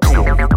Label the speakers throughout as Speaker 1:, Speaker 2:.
Speaker 1: Boom.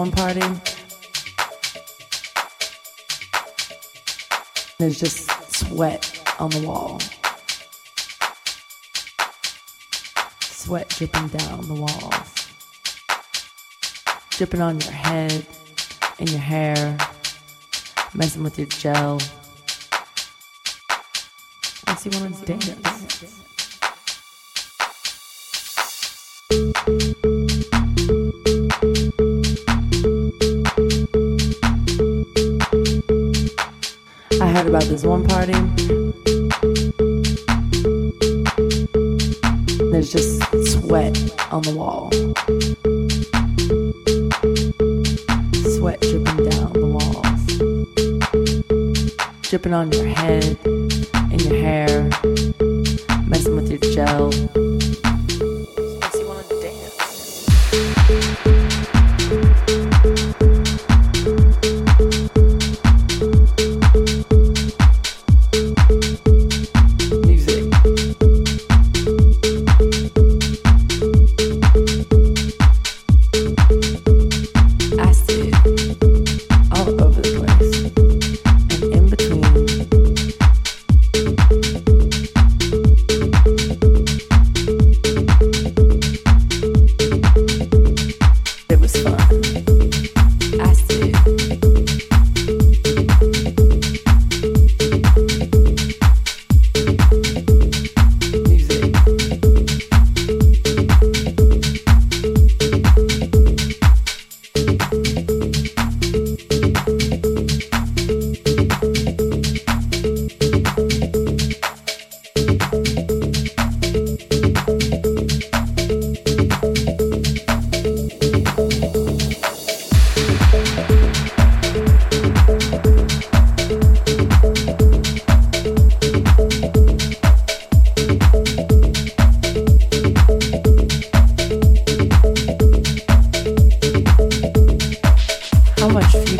Speaker 1: One party. There's just sweat on the wall. Sweat dripping down the walls. Dripping on your head and your hair. Messing with your gel. Makes you want to dance. Heard about this one party. There's just sweat on the wall. Sweat dripping down the walls. Dripping on your head and your hair. Messing with your gel.
Speaker 2: Muito.
Speaker 3: much.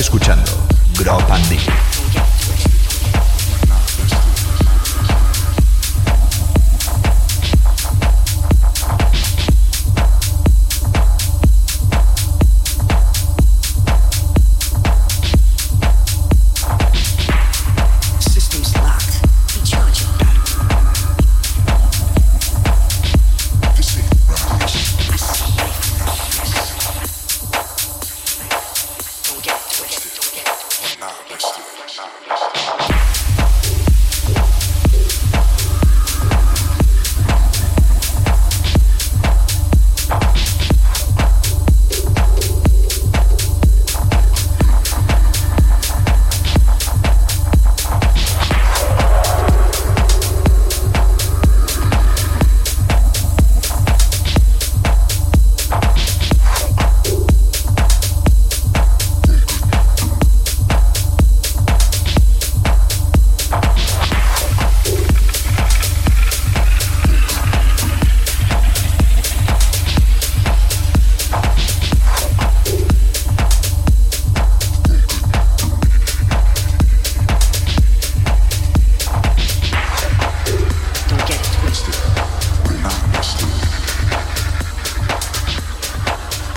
Speaker 3: Escuchando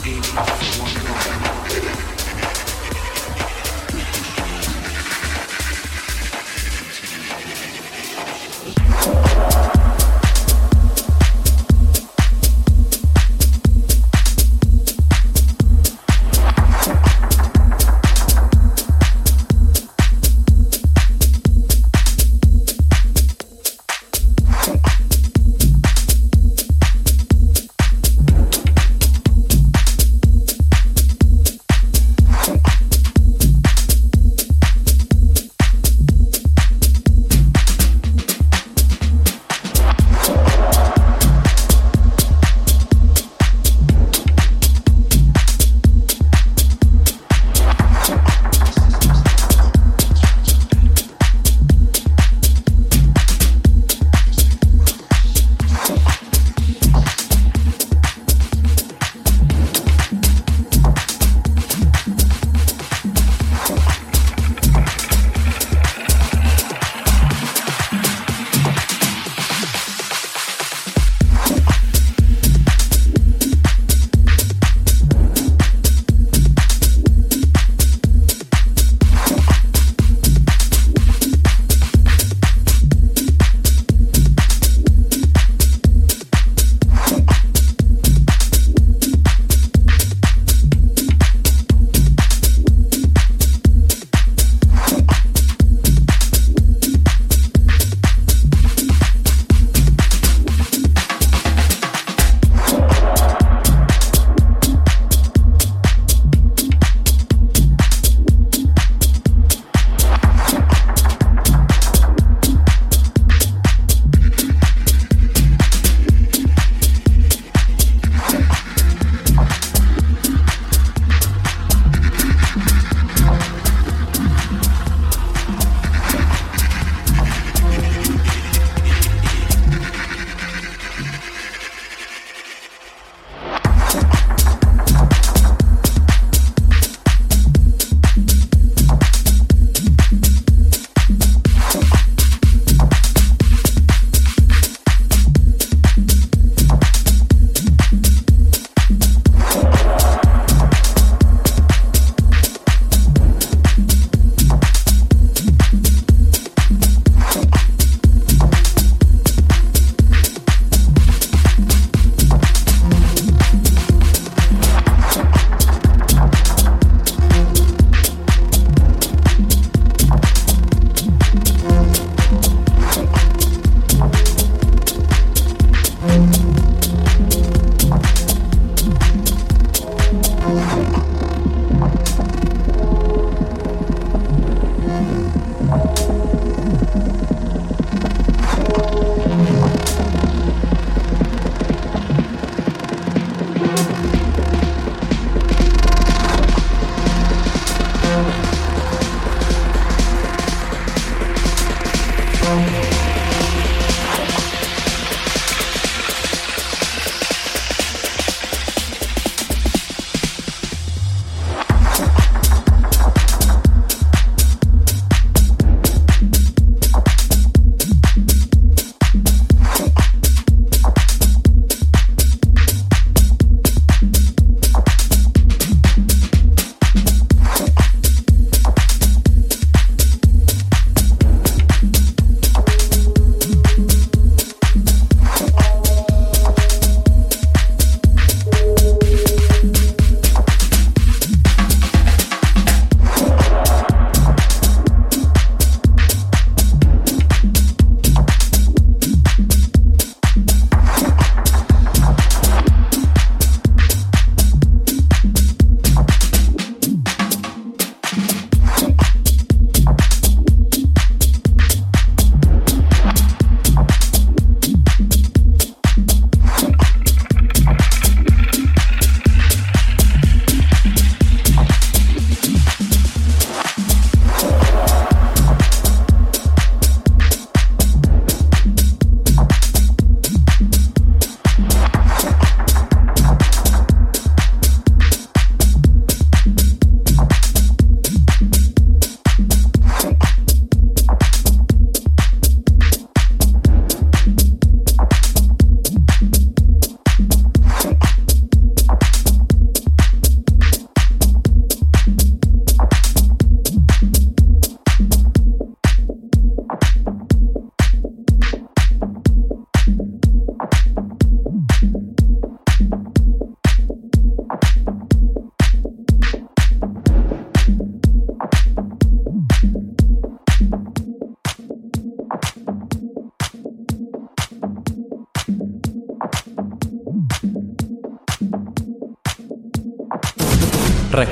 Speaker 2: Give me